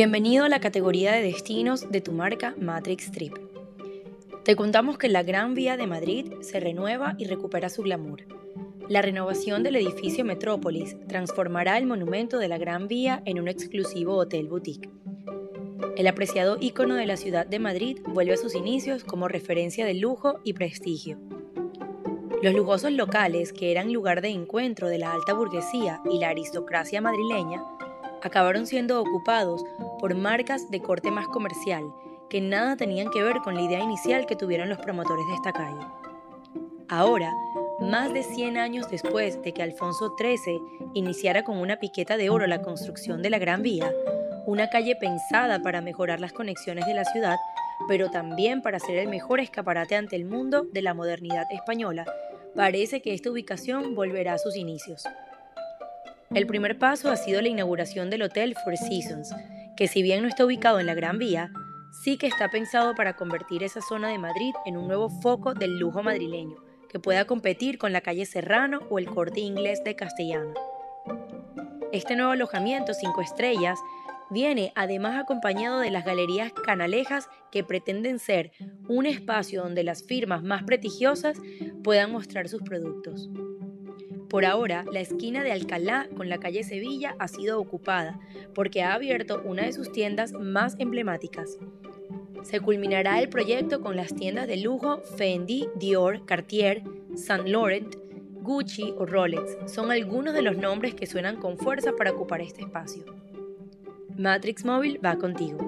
Bienvenido a la categoría de destinos de tu marca Matrix Trip. Te contamos que la Gran Vía de Madrid se renueva y recupera su glamour. La renovación del edificio Metrópolis transformará el monumento de la Gran Vía en un exclusivo hotel boutique. El apreciado ícono de la ciudad de Madrid vuelve a sus inicios como referencia de lujo y prestigio. Los lujosos locales, que eran lugar de encuentro de la alta burguesía y la aristocracia madrileña, acabaron siendo ocupados por marcas de corte más comercial, que nada tenían que ver con la idea inicial que tuvieron los promotores de esta calle. Ahora, más de 100 años después de que Alfonso XIII iniciara con una piqueta de oro la construcción de la Gran Vía, una calle pensada para mejorar las conexiones de la ciudad, pero también para ser el mejor escaparate ante el mundo de la modernidad española, parece que esta ubicación volverá a sus inicios. El primer paso ha sido la inauguración del Hotel Four Seasons, que si bien no está ubicado en la Gran Vía, sí que está pensado para convertir esa zona de Madrid en un nuevo foco del lujo madrileño, que pueda competir con la calle Serrano o el corte inglés de Castellano. Este nuevo alojamiento 5 estrellas viene además acompañado de las galerías canalejas que pretenden ser un espacio donde las firmas más prestigiosas puedan mostrar sus productos. Por ahora, la esquina de Alcalá con la calle Sevilla ha sido ocupada porque ha abierto una de sus tiendas más emblemáticas. Se culminará el proyecto con las tiendas de lujo Fendi, Dior, Cartier, Saint Laurent, Gucci o Rolex. Son algunos de los nombres que suenan con fuerza para ocupar este espacio. Matrix Móvil va contigo.